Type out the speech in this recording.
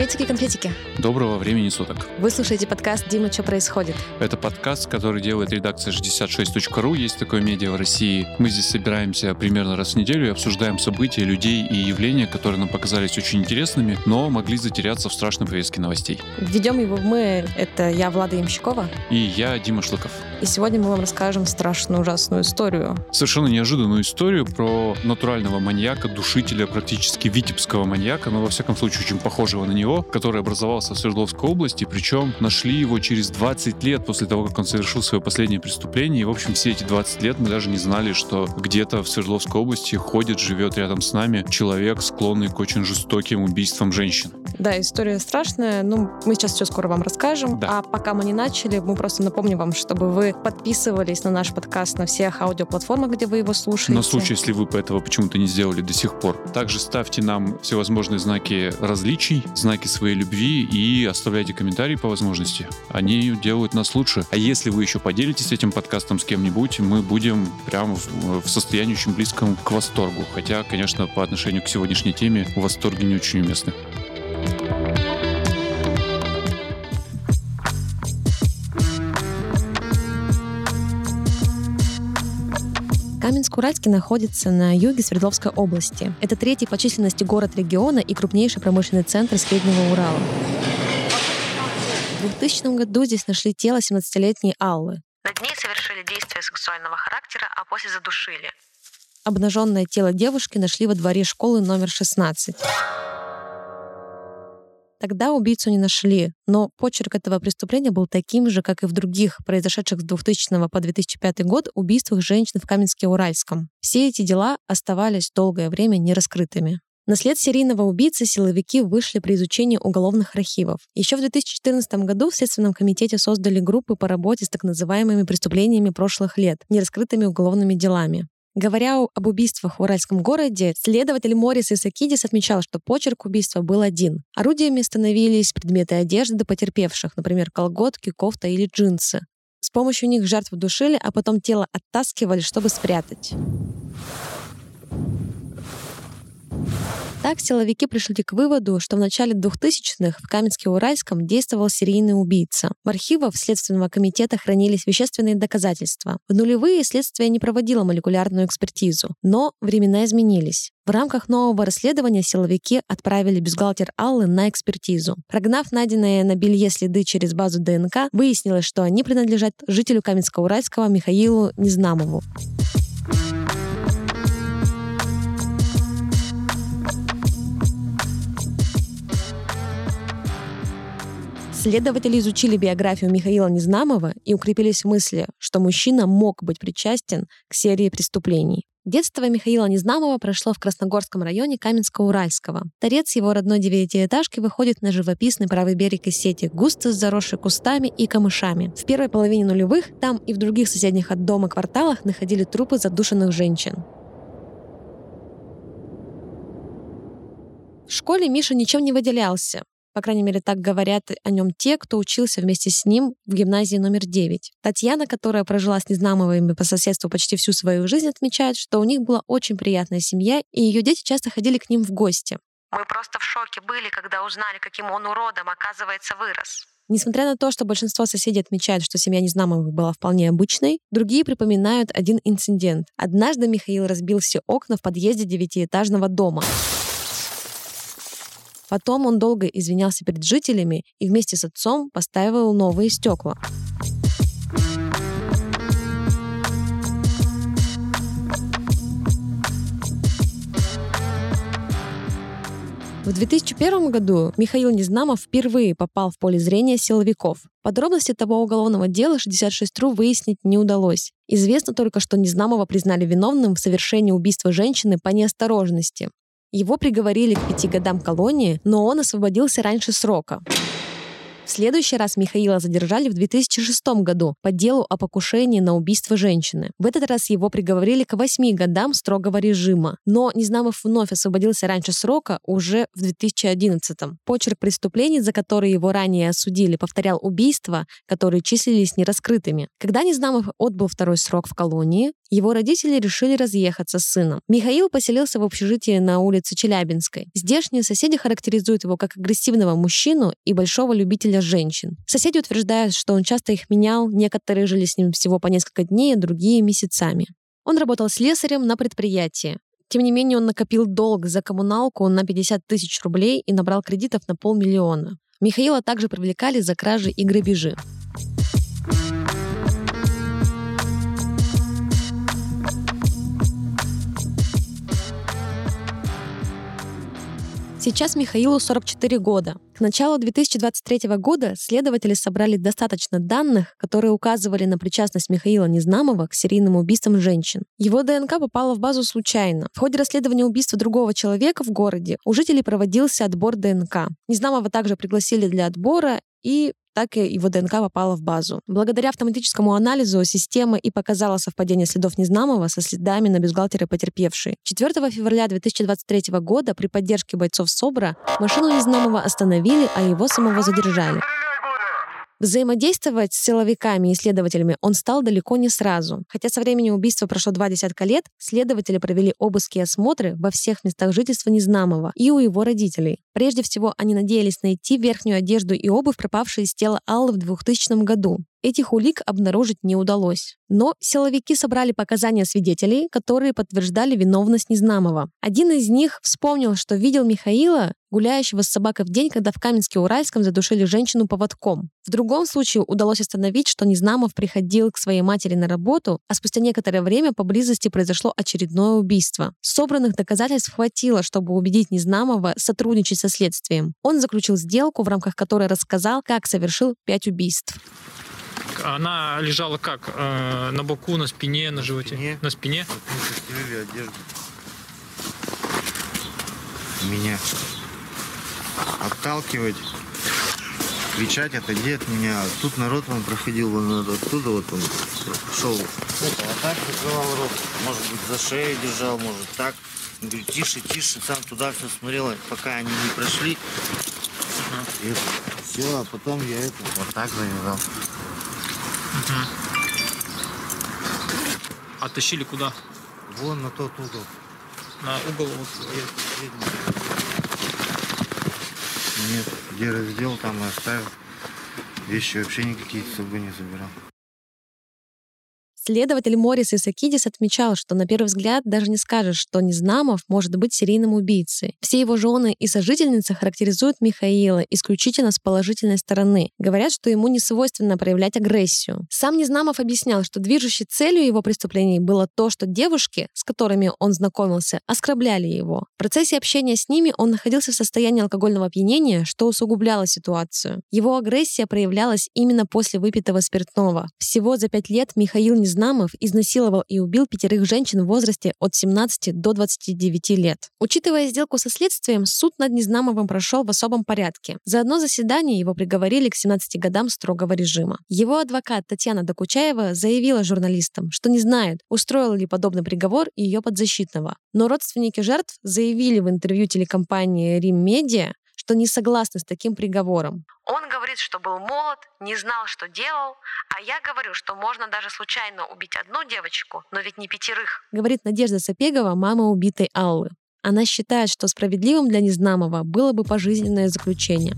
Приветики-конфетики. Доброго времени суток. Вы слушаете подкаст «Дима, что происходит?». Это подкаст, который делает редакция 66.ru. Есть такое медиа в России. Мы здесь собираемся примерно раз в неделю и обсуждаем события, людей и явления, которые нам показались очень интересными, но могли затеряться в страшной повестке новостей. Ведем его мы. Это я, Влада Ямщикова. И я, Дима Шлыков. И сегодня мы вам расскажем страшную, ужасную историю. Совершенно неожиданную историю про натурального маньяка, душителя, практически витебского маньяка, но во всяком случае очень похожего на него, который образовался в Свердловской области, причем нашли его через 20 лет после того, как он совершил свое последнее преступление. И, в общем, все эти 20 лет мы даже не знали, что где-то в Свердловской области ходит, живет рядом с нами человек, склонный к очень жестоким убийствам женщин. Да, история страшная. Ну, мы сейчас все скоро вам расскажем. Да. А пока мы не начали, мы просто напомним вам, чтобы вы подписывались на наш подкаст на всех аудиоплатформах, где вы его слушаете. На случай, если вы этого почему-то не сделали до сих пор. Также ставьте нам всевозможные знаки различий, знаки своей любви и оставляйте комментарии по возможности. Они делают нас лучше. А если вы еще поделитесь этим подкастом с кем-нибудь, мы будем прямо в, в состоянии очень близком к восторгу. Хотя, конечно, по отношению к сегодняшней теме восторги не очень уместны. Каменск-Уральский находится на юге Свердловской области. Это третий по численности город региона и крупнейший промышленный центр Среднего Урала. В 2000 году здесь нашли тело 17-летней Аллы. Над ней совершили действия сексуального характера, а после задушили. Обнаженное тело девушки нашли во дворе школы номер 16. Тогда убийцу не нашли, но почерк этого преступления был таким же, как и в других, произошедших с 2000 по 2005 год, убийствах женщин в Каменске-Уральском. Все эти дела оставались долгое время нераскрытыми. На след серийного убийцы силовики вышли при изучении уголовных архивов. Еще в 2014 году в Следственном комитете создали группы по работе с так называемыми преступлениями прошлых лет, нераскрытыми уголовными делами. Говоря об убийствах в Уральском городе, следователь Морис Исакидис отмечал, что почерк убийства был один. Орудиями становились предметы одежды потерпевших, например, колготки, кофта или джинсы. С помощью них жертву душили, а потом тело оттаскивали, чтобы спрятать. Так силовики пришли к выводу, что в начале 2000-х в Каменске-Уральском действовал серийный убийца. В архивах Следственного комитета хранились вещественные доказательства. В нулевые следствие не проводило молекулярную экспертизу, но времена изменились. В рамках нового расследования силовики отправили бюстгальтер Аллы на экспертизу. Прогнав найденные на белье следы через базу ДНК, выяснилось, что они принадлежат жителю Каменска-Уральского Михаилу Незнамову. Следователи изучили биографию Михаила Незнамова и укрепились в мысли, что мужчина мог быть причастен к серии преступлений. Детство Михаила Незнамова прошло в Красногорском районе Каменска-Уральского. Торец его родной девятиэтажки выходит на живописный правый берег из сети, густо заросший кустами и камышами. В первой половине нулевых там и в других соседних от дома кварталах находили трупы задушенных женщин. В школе Миша ничем не выделялся. По крайней мере, так говорят о нем те, кто учился вместе с ним в гимназии номер 9. Татьяна, которая прожила с Незнамовыми по соседству почти всю свою жизнь, отмечает, что у них была очень приятная семья, и ее дети часто ходили к ним в гости. Мы просто в шоке были, когда узнали, каким он уродом, оказывается, вырос. Несмотря на то, что большинство соседей отмечают, что семья Незнамовых была вполне обычной, другие припоминают один инцидент. Однажды Михаил разбил все окна в подъезде девятиэтажного дома. Потом он долго извинялся перед жителями и вместе с отцом поставил новые стекла. В 2001 году Михаил Незнамов впервые попал в поле зрения силовиков. Подробности того уголовного дела 66.ru выяснить не удалось. Известно только, что Незнамова признали виновным в совершении убийства женщины по неосторожности. Его приговорили к пяти годам колонии, но он освободился раньше срока. В следующий раз Михаила задержали в 2006 году по делу о покушении на убийство женщины. В этот раз его приговорили к 8 годам строгого режима. Но Незнамов вновь освободился раньше срока уже в 2011. Почерк преступлений, за которые его ранее осудили, повторял убийства, которые числились нераскрытыми. Когда Незнамов отбыл второй срок в колонии, его родители решили разъехаться с сыном. Михаил поселился в общежитии на улице Челябинской. Здешние соседи характеризуют его как агрессивного мужчину и большого любителя женщин. Соседи утверждают, что он часто их менял, некоторые жили с ним всего по несколько дней, другие — месяцами. Он работал слесарем на предприятии. Тем не менее, он накопил долг за коммуналку на 50 тысяч рублей и набрал кредитов на полмиллиона. Михаила также привлекали за кражи и грабежи. Сейчас Михаилу 44 года. К началу 2023 года следователи собрали достаточно данных, которые указывали на причастность Михаила Незнамова к серийным убийствам женщин. Его ДНК попала в базу случайно. В ходе расследования убийства другого человека в городе у жителей проводился отбор ДНК. Незнамова также пригласили для отбора, и так и его ДНК попала в базу. Благодаря автоматическому анализу система и показала совпадение следов Незнамова со следами на бюстгальтере потерпевшей. 4 февраля 2023 года при поддержке бойцов СОБРа машину Незнамова остановили, а его самого задержали. Взаимодействовать с силовиками и следователями он стал далеко не сразу. Хотя со времени убийства прошло два десятка лет, следователи провели обыски и осмотры во всех местах жительства Незнамова и у его родителей. Прежде всего, они надеялись найти верхнюю одежду и обувь, пропавшие из тела Аллы в 2000 году. Этих улик обнаружить не удалось. Но силовики собрали показания свидетелей, которые подтверждали виновность Незнамова. Один из них вспомнил, что видел Михаила, гуляющего с собакой в день, когда в Каменске-Уральском задушили женщину поводком. В другом случае удалось остановить, что Незнамов приходил к своей матери на работу, а спустя некоторое время поблизости произошло очередное убийство. Собранных доказательств хватило, чтобы убедить Незнамова сотрудничать со следствием. Он заключил сделку, в рамках которой рассказал, как совершил пять убийств. Она лежала как? Э, на боку, на спине, на животе? спине. На спине? Вот мы постелили одежду. Меня отталкивать, кричать, отойди от меня. Тут народ он проходил, вон оттуда вот он шел. Это, а так закрывал рот. Может быть, за шею держал, может так. Я говорю, тише, тише, сам туда все смотрел, пока они не прошли. И все, а потом я это вот так завязал. Оттащили куда? Вон на тот угол. На угол вот. Нет, где раздел, там и оставил. Вещи вообще никакие с собой не забирал. Следователь Морис Исакидис отмечал, что на первый взгляд даже не скажешь, что Незнамов может быть серийным убийцей. Все его жены и сожительницы характеризуют Михаила исключительно с положительной стороны. Говорят, что ему не свойственно проявлять агрессию. Сам Незнамов объяснял, что движущей целью его преступлений было то, что девушки, с которыми он знакомился, оскорбляли его. В процессе общения с ними он находился в состоянии алкогольного опьянения, что усугубляло ситуацию. Его агрессия проявлялась именно после выпитого спиртного. Всего за пять лет Михаил Незнамов Незнамов изнасиловал и убил пятерых женщин в возрасте от 17 до 29 лет. Учитывая сделку со следствием, суд над Незнамовым прошел в особом порядке. За одно заседание его приговорили к 17 годам строгого режима. Его адвокат Татьяна Докучаева заявила журналистам, что не знает, устроил ли подобный приговор ее подзащитного. Но родственники жертв заявили в интервью телекомпании «Рим Медиа», что не согласны с таким приговором. Он говорит, что был молод, не знал, что делал, а я говорю, что можно даже случайно убить одну девочку, но ведь не пятерых. Говорит Надежда Сапегова, мама убитой Аллы. Она считает, что справедливым для Незнамова было бы пожизненное заключение.